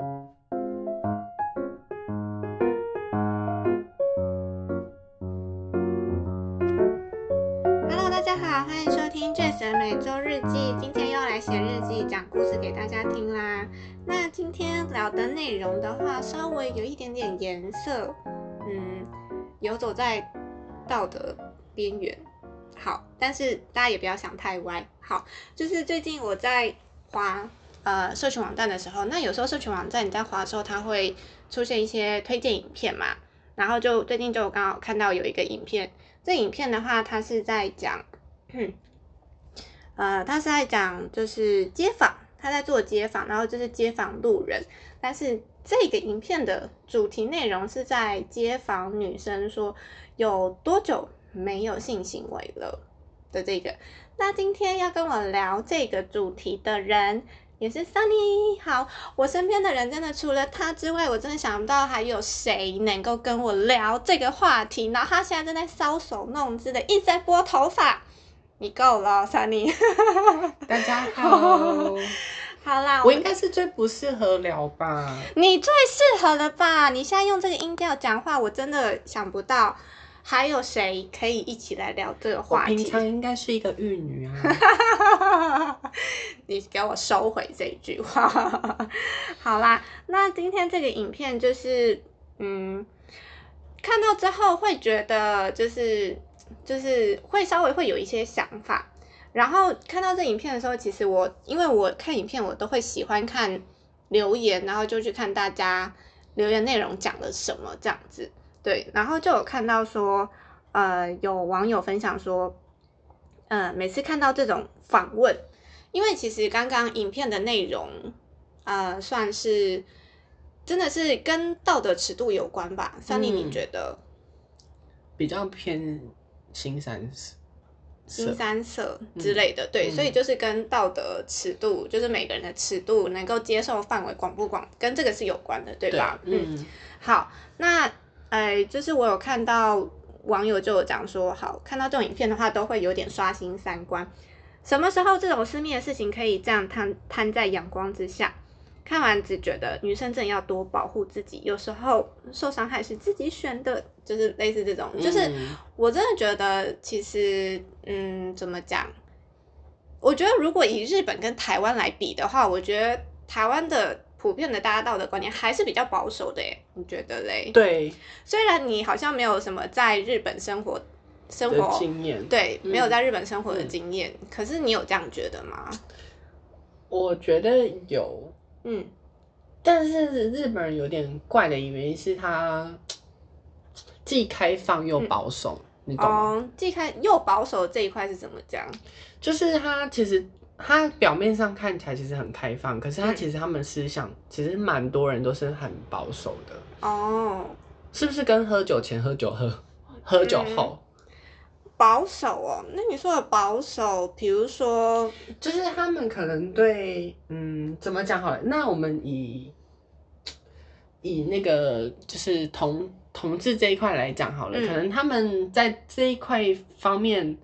Hello，大家好，欢迎收听《最神每周日记》。今天又来写日记，讲故事给大家听啦。那今天聊的内容的话，稍微有一点点颜色，嗯，游走在道德边缘。好，但是大家也不要想太歪。好，就是最近我在滑呃社群网站的时候，那有时候社群网站你在滑的时候，它会出现一些推荐影片嘛。然后就最近就刚好看到有一个影片，这影片的话，它是在讲，呃，它是在讲就是街访，他在做街访，然后就是街访路人，但是这个影片的主题内容是在街访女生说有多久没有性行为了的这个。那今天要跟我聊这个主题的人。也是 Sunny，好，我身边的人真的除了他之外，我真的想不到还有谁能够跟我聊这个话题。然后他现在正在搔首弄姿的一直在拨头发，你够了，Sunny。大家好，好啦，我应该是最不适合聊吧？你最适合了吧？你现在用这个音调讲话，我真的想不到。还有谁可以一起来聊这个话题？平常应该是一个玉女啊！你给我收回这句话。好啦，那今天这个影片就是，嗯，看到之后会觉得就是就是会稍微会有一些想法。然后看到这影片的时候，其实我因为我看影片，我都会喜欢看留言，然后就去看大家留言内容讲了什么这样子。对，然后就有看到说，呃，有网友分享说，呃，每次看到这种访问，因为其实刚刚影片的内容，呃，算是真的是跟道德尺度有关吧？三妮，你觉得？比较偏新三色、新三色之类的，对，所以就是跟道德尺度，就是每个人的尺度能够接受范围广不广，跟这个是有关的，对吧？嗯，好，那。哎，就是我有看到网友就有讲说，好看到这种影片的话，都会有点刷新三观。什么时候这种私密的事情可以这样摊摊在阳光之下？看完只觉得女生真的要多保护自己，有时候受伤害是自己选的，就是类似这种。就是我真的觉得，其实，嗯，怎么讲？我觉得如果以日本跟台湾来比的话，我觉得台湾的。普遍的大家道德观念还是比较保守的耶，你觉得嘞？对，虽然你好像没有什么在日本生活生活经验，对，没有在日本生活的经验，可是你有这样觉得吗？我觉得有，嗯，但是日本人有点怪的原因是他既开放又保守，你懂吗？既开又保守这一块是怎么讲？就是他其实。他表面上看起来其实很开放，可是他其实他们思想其实蛮多人都是很保守的哦。是不是跟喝酒前、喝酒喝、喝酒后保守哦？那你说的保守，比如说，就是他们可能对嗯，怎么讲好了？那我们以以那个就是同同志这一块来讲好了，可能他们在这一块方面。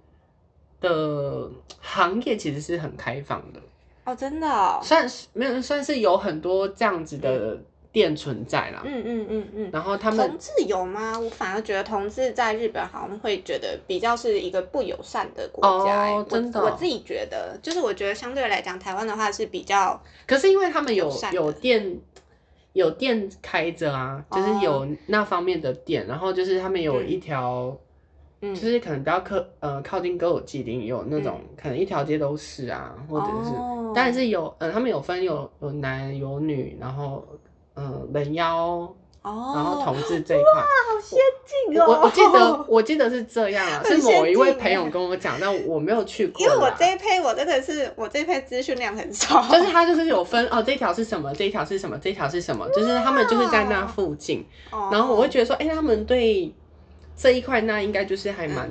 的行业其实是很开放的哦，真的，算是没有，算是有很多这样子的店存在啦。嗯嗯嗯嗯。然后他们同志有吗？我反而觉得同志在日本好像会觉得比较是一个不友善的国家。哦，真的，我自己觉得，就是我觉得相对来讲，台湾的话是比较，可是因为他们有有店有店开着啊，就是有那方面的店，然后就是他们有一条。就是可能比较靠呃靠近歌舞伎町有那种可能一条街都是啊，或者是，但是有呃他们有分有有男有女，然后嗯人妖哦，然后同志这一块，哇好先进哦！我我记得 我记得是这样啊，是某一位朋友跟我讲，但我没有去过。因为我这一批我真的是我这一批资讯量很少，就是他就是有分哦这一条是什么，这一条是什么，这一条是什么，就是他们就是在那附近，然后我会觉得说，哎他们对。这一块那应该就是还蛮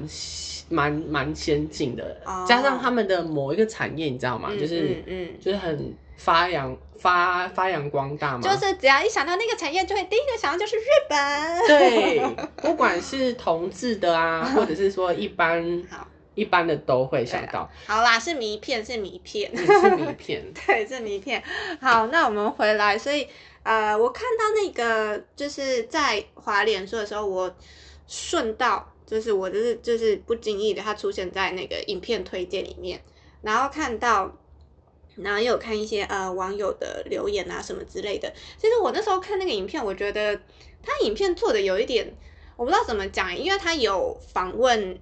蛮蛮先进的，加上他们的某一个产业，你知道吗？就是嗯，就是很发扬发发扬光大嘛。就是只要一想到那个产业，就会第一个想到就是日本。对，不管是同志的啊，或者是说一般一般的都会想到。好啦，是迷片，是迷片，是迷片，对，是迷片。好，那我们回来，所以呃，我看到那个就是在华脸书的时候，我顺道就是我就是就是不经意的，它出现在那个影片推荐里面，然后看到。然后又有看一些呃网友的留言啊什么之类的。其实我那时候看那个影片，我觉得他影片做的有一点，我不知道怎么讲，因为他有访问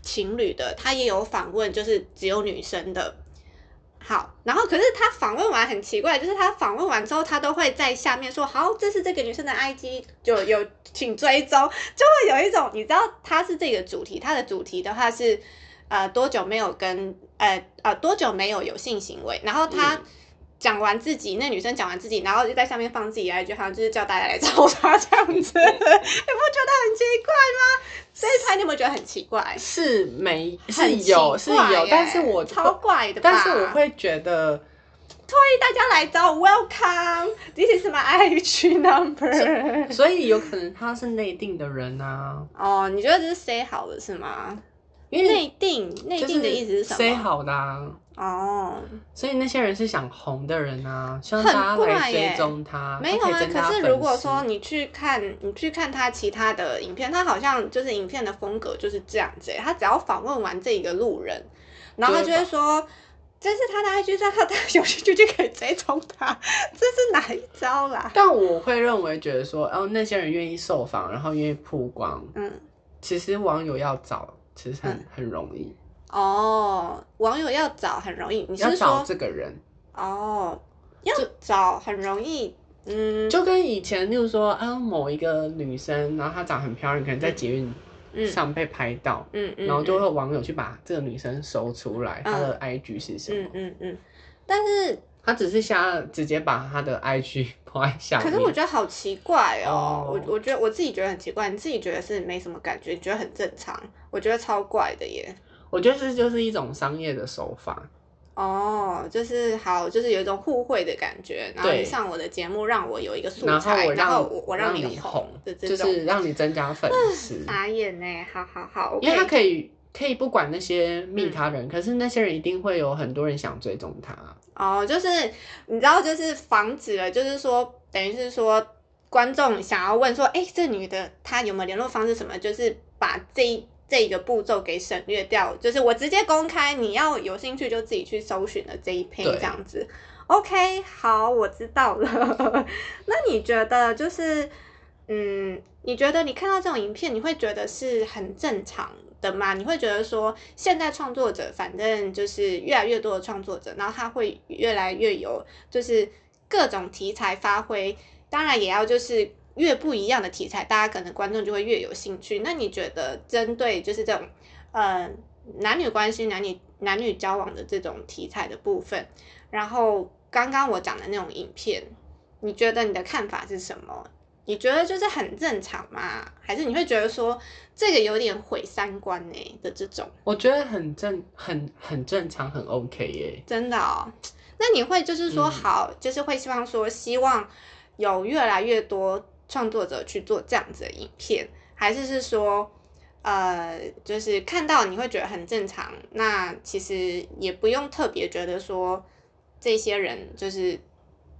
情侣的，他也有访问就是只有女生的。好，然后可是他访问完很奇怪，就是他访问完之后，他都会在下面说：“好，这是这个女生的 IG，就有请追踪。”就会有一种你知道他是这个主题，他的主题的话是。呃，多久没有跟呃呃多久没有有性行为？然后他讲完自己，那女生讲完自己，然后就在下面放自己一句，好像就是叫大家来找他这样子，你不觉得很奇怪吗？所以他你有没有觉得很奇怪？是没是有是有，但是我超怪的，但是我会觉得推大家来找，Welcome，This is my IG number。所以有可能他是内定的人啊。哦，你觉得这是 say 好的是吗？因为内定，内定的意思是什么？塞好的啊。哦。所以那些人是想红的人啊，希望大家来追踪他。没有啊，可是如果说你去看，你去看他其他的影片，他好像就是影片的风格就是这样子。他只要访问完这一个路人，然后他就会说这是他的 IG，他他有兴趣就可以追踪他。这是哪一招啦？但我会认为，觉得说，哦，那些人愿意受访，然后愿意曝光，嗯，其实网友要找。其实很很容易哦，网友要找很容易，你是说这个人。哦，要找很容易，嗯，就跟以前，例如说啊，某一个女生，然后她长很漂亮，可能在捷运上被拍到，嗯嗯，然后就会网友去把这个女生搜出来，她的 IG 是什么，嗯嗯嗯，但是。他只是想直接把他的 IG 放 在下面，可是我觉得好奇怪哦，我我觉得我自己觉得很奇怪，你自己觉得是没什么感觉，你觉得很正常，我觉得超怪的耶。我觉得这就是一种商业的手法。哦，就是好，就是有一种互惠的感觉，然后你上我的节目让我有一个素材，然后我我让你红就是让你增加粉丝。傻眼呢，好好好，因为他可以可以不管那些密他人，可是那些人一定会有很多人想追踪他。哦，就是你知道，就是防止了，就是说，等于是说，观众想要问说，哎，这女的她有没有联络方式什么？就是把这这个步骤给省略掉，就是我直接公开，你要有兴趣就自己去搜寻了这一篇这样子。OK，好，我知道了。那你觉得就是，嗯，你觉得你看到这种影片，你会觉得是很正常？的吗，你会觉得说，现在创作者反正就是越来越多的创作者，然后他会越来越有，就是各种题材发挥，当然也要就是越不一样的题材，大家可能观众就会越有兴趣。那你觉得针对就是这种呃男女关系、男女男女交往的这种题材的部分，然后刚刚我讲的那种影片，你觉得你的看法是什么？你觉得就是很正常吗？还是你会觉得说这个有点毁三观呢的这种？我觉得很正，很很正常，很 OK 耶。真的哦，那你会就是说好，就是会希望说希望有越来越多创作者去做这样子的影片，还是是说呃，就是看到你会觉得很正常，那其实也不用特别觉得说这些人就是。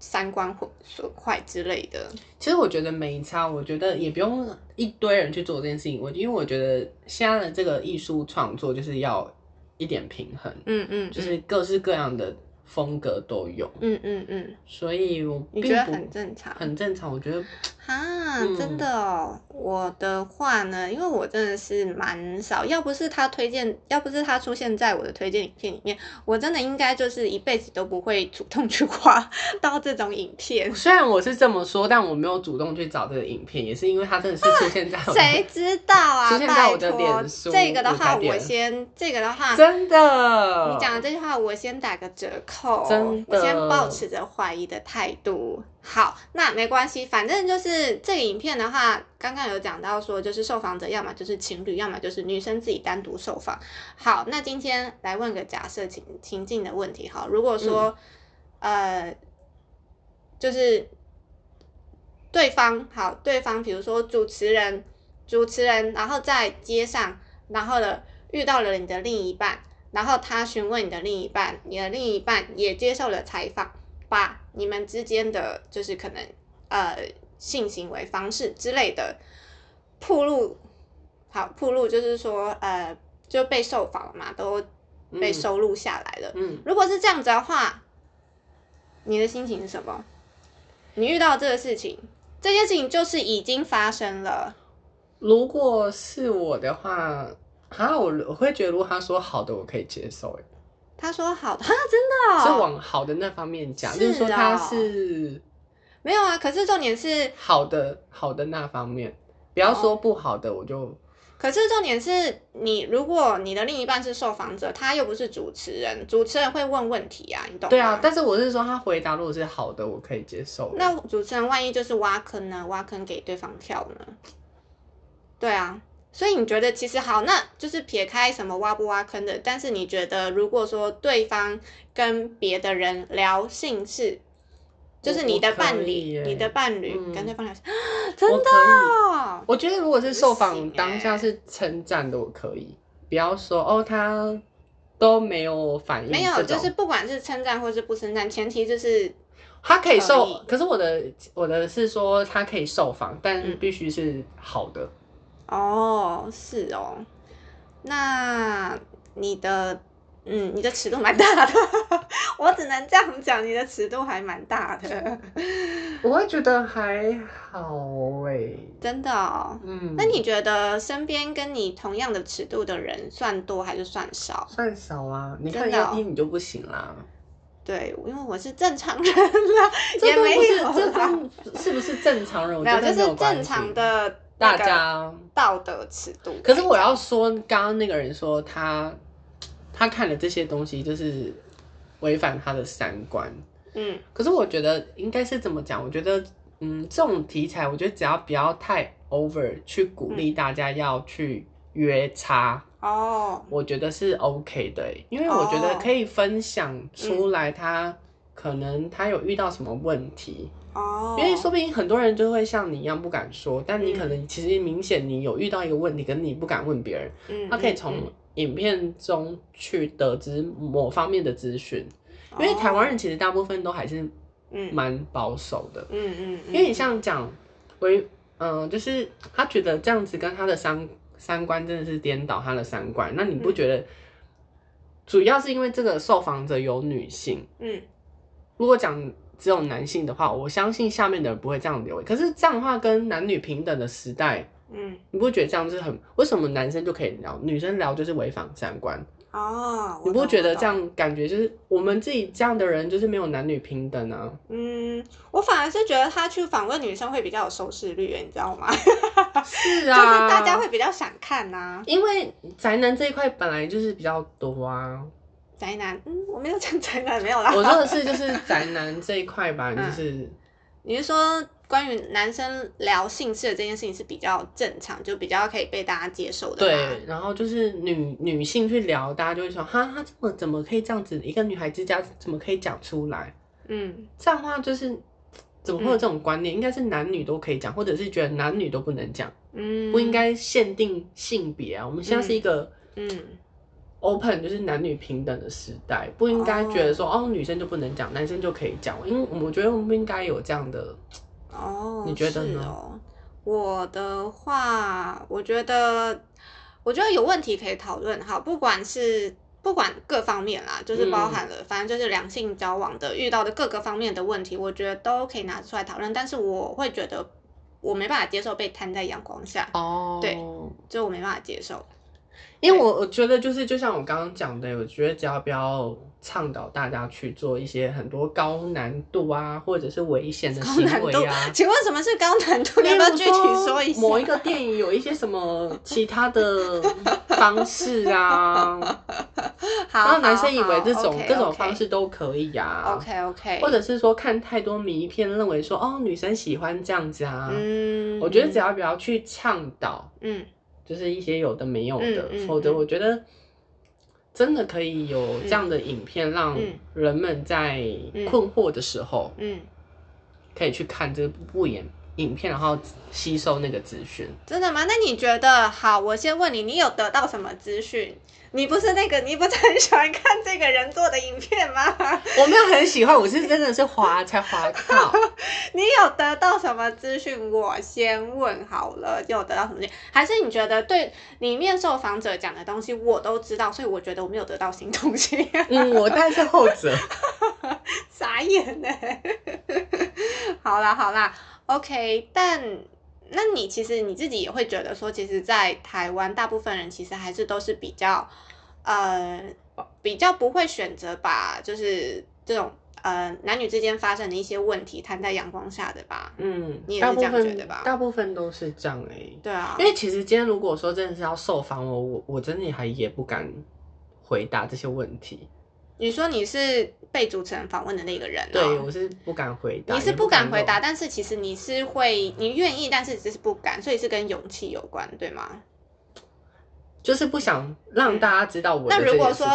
三观毁损坏之类的，其实我觉得没差，我觉得也不用一堆人去做这件事情。我因为我觉得现在的这个艺术创作就是要一点平衡，嗯嗯，就是各式各样的。风格都有，嗯嗯嗯，所以我你觉得很正常，很正常。我觉得啊，真的哦，我的话呢，因为我真的是蛮少，要不是他推荐，要不是他出现在我的推荐影片里面，我真的应该就是一辈子都不会主动去画到这种影片。虽然我是这么说，但我没有主动去找这个影片，也是因为他真的是出现在谁知道啊？出现在我的脸书。这个的话，我先这个的话，真的，你讲的这句话，我先打个折扣。真的，我先保持着怀疑的态度。好，那没关系，反正就是这个影片的话，刚刚有讲到说，就是受访者要么就是情侣，要么就是女生自己单独受访。好，那今天来问个假设情情境的问题。好，如果说呃，就是对方好，对方比如说主持人，主持人，然后在街上，然后呢遇到了你的另一半，然后他询问你的另一半，你的另一半也接受了采访，把你们之间的就是可能呃性行为方式之类的铺路，好铺路就是说呃就被受访了嘛，都被收录下来了。嗯，如果是这样子的话，你的心情是什么？你遇到这个事情，这件事情就是已经发生了。如果是我的话，哈，我我会觉得，如果他说好的，我可以接受。哎，他说好的，哈，真的，是往好的那方面讲，就是说他是没有啊。可是重点是好的，好的那方面，不要说不好的，我就。可是重点是你，如果你的另一半是受访者，他又不是主持人，主持人会问问题啊，你懂吗？对啊，但是我是说他回答如果是好的，我可以接受。那主持人万一就是挖坑呢？挖坑给对方跳呢？对啊，所以你觉得其实好，那就是撇开什么挖不挖坑的，但是你觉得如果说对方跟别的人聊性事，就是你的伴侣，你的伴侣跟对方聊，真的，我觉得如果是受访当下是称赞的，我可以，不要说哦他都没有反应，没有，就是不管是称赞或是不称赞，前提就是他可以受，可是我的我的是说他可以受访，但必须是好的。哦，是哦，那你的，嗯，你的尺度蛮大的，我只能这样讲，你的尺度还蛮大的。我会觉得还好哎，真的哦，嗯，那你觉得身边跟你同样的尺度的人算多还是算少？算少啊，你看要一你就不行啦。对，因为我是正常人啦，也没有这是不是正常人？没有，就是正常的。大家道德尺度，可是我要说，刚刚那个人说他他看了这些东西，就是违反他的三观。嗯，可是我觉得应该是怎么讲？我觉得，嗯，这种题材，我觉得只要不要太 over，去鼓励大家要去约差哦，我觉得是 OK 的，因为我觉得可以分享出来，他可能他有遇到什么问题。哦，因为说不定很多人就会像你一样不敢说，但你可能其实明显你有遇到一个问题，可是你不敢问别人。嗯，他可以从影片中去得知某方面的资讯，因为台湾人其实大部分都还是蛮保守的。嗯嗯，因为你像讲为嗯，就是他觉得这样子跟他的三三观真的是颠倒他的三观，那你不觉得主要是因为这个受访者有女性？嗯，如果讲。只有男性的话，我相信下面的人不会这样留言。可是这样的话，跟男女平等的时代，嗯，你不会觉得这样是很？为什么男生就可以聊，女生聊就是违反三观？哦，你不觉得这样感觉就是我们自己这样的人就是没有男女平等啊？嗯，我反而是觉得他去访问女生会比较有收视率，你知道吗？是啊，就是大家会比较想看呐。因为宅男这一块本来就是比较多啊。宅男，嗯，我没有讲宅男，没有啦。我说的是就是宅男这一块吧，就是，你是说关于男生聊性事的这件事情是比较正常，就比较可以被大家接受的。对，然后就是女女性去聊，大家就会说，哈，他怎么怎么可以这样子？一个女孩之家怎么可以讲出来？嗯，这样的话就是怎么会有这种观念？应该是男女都可以讲，或者是觉得男女都不能讲，嗯，不应该限定性别啊。我们现在是一个，嗯。Open 就是男女平等的时代，不应该觉得说哦，女生就不能讲，男生就可以讲。因为我觉得我们不应该有这样的哦。你觉得呢？我的话，我觉得，我觉得有问题可以讨论哈，不管是不管各方面啦，就是包含了，反正就是两性交往的遇到的各个方面的问题，我觉得都可以拿出来讨论。但是我会觉得我没办法接受被摊在阳光下哦，对，就我没办法接受。因为我我觉得就是就像我刚刚讲的，我觉得只要不要倡导大家去做一些很多高难度啊，或者是危险的行为啊。请问什么是高难度？你要不要具体说一下？某一个电影有一些什么其他的方式啊？好，让男生以为这种各种方式都可以啊。OK OK。或者是说看太多迷片，认为说哦女生喜欢这样子啊。嗯。我觉得只要不要去倡导，嗯。就是一些有的没有的，否则我觉得真的可以有这样的影片，让人们在困惑的时候，嗯，可以去看这部影影片，然后吸收那个资讯。真的吗？那你觉得好？我先问你，你有得到什么资讯？你不是那个，你不是很喜欢看这个人做的影片吗？我没有很喜欢，我是真的是滑才滑到。你有得到什么资讯？我先问好了，有得到什么？还是你觉得对里面受访者讲的东西我都知道，所以我觉得我没有得到新东西。嗯，我但是后者。傻眼呢。好啦好啦，OK，但。那你其实你自己也会觉得说，其实，在台湾，大部分人其实还是都是比较，呃，比较不会选择把就是这种呃男女之间发生的一些问题摊在阳光下的吧？嗯，你也是这样觉得吧？大部分都是这样欸。对啊，因为其实今天如果说真的是要受访我，我我真的还也不敢回答这些问题。你说你是被主持人访问的那个人，对我是不敢回答。你是不敢回答，但是其实你是会，你愿意，但是只是不敢，所以是跟勇气有关，对吗？就是不想让大家知道我。那如果说，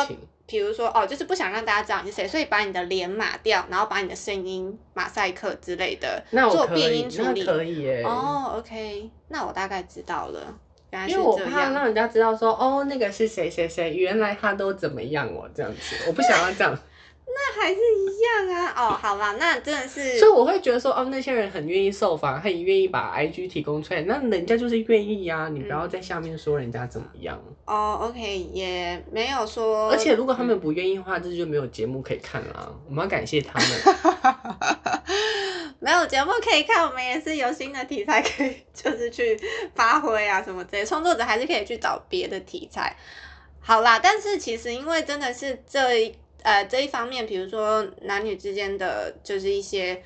比如说哦，就是不想让大家知道你是谁，所以把你的脸码掉，然后把你的声音马赛克之类的，做变音处理，可以耶。哦，OK，那我大概知道了。因为我怕让人家知道说，哦，那个是谁谁谁，原来他都怎么样哦，这样子，我不想要这样。那还是一样啊，哦，好啦，那真的是。所以我会觉得说，哦，那些人很愿意受访，很愿意把 IG 提供出来，那人家就是愿意啊，你不要在下面说人家怎么样。哦，OK，也没有说。而且如果他们不愿意的话，这就没有节目可以看了。我们要感谢他们。没有节目可以看，我们也是有新的题材可以，就是去发挥啊什么之类。创作者还是可以去找别的题材。好啦，但是其实因为真的是这呃这一方面，比如说男女之间的就是一些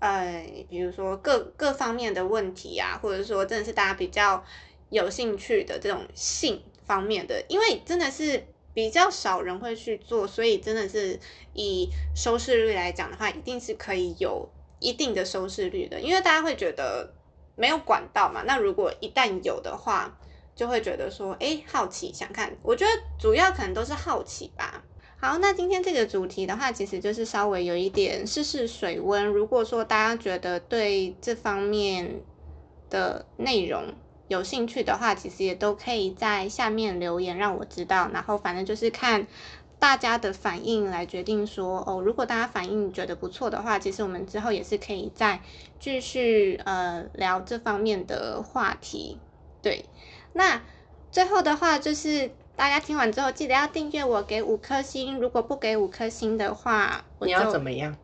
呃，比如说各各方面的问题啊，或者说真的是大家比较有兴趣的这种性方面的，因为真的是比较少人会去做，所以真的是以收视率来讲的话，一定是可以有。一定的收视率的，因为大家会觉得没有管道嘛。那如果一旦有的话，就会觉得说，哎，好奇想看。我觉得主要可能都是好奇吧。好，那今天这个主题的话，其实就是稍微有一点试试水温。如果说大家觉得对这方面的内容有兴趣的话，其实也都可以在下面留言让我知道。然后反正就是看。大家的反应来决定说哦，如果大家反应觉得不错的话，其实我们之后也是可以再继续呃聊这方面的话题。对，那最后的话就是大家听完之后记得要订阅我，给五颗星。如果不给五颗星的话，你要怎么样？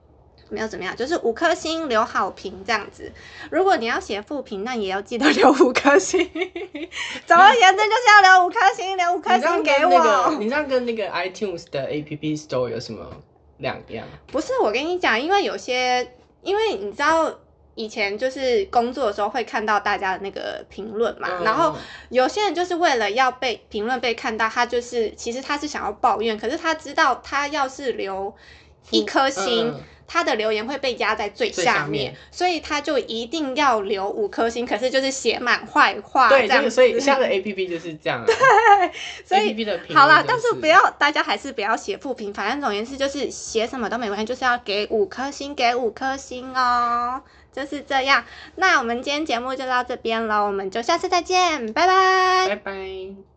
没有怎么样，就是五颗星留好评这样子。如果你要写负评，那也要记得留五颗星。总而言之，就是要留五颗星，留五颗星给我。你这样跟那个 iTunes 的 App Store 有什么两样？不是，我跟你讲，因为有些，因为你知道以前就是工作的时候会看到大家的那个评论嘛，然后有些人就是为了要被评论被看到，他就是其实他是想要抱怨，可是他知道他要是留一颗星。他的留言会被压在最下面，所以他就一定要留五颗星，可是就是写满坏话，对，这样。所以下的 A P P 就是这样。对，所以好啦，但是不要大家还是不要写负评，反正总言之就是写什么都没关系，就是要给五颗星，给五颗星哦，就是这样。那我们今天节目就到这边了，我们就下次再见，拜拜，拜拜。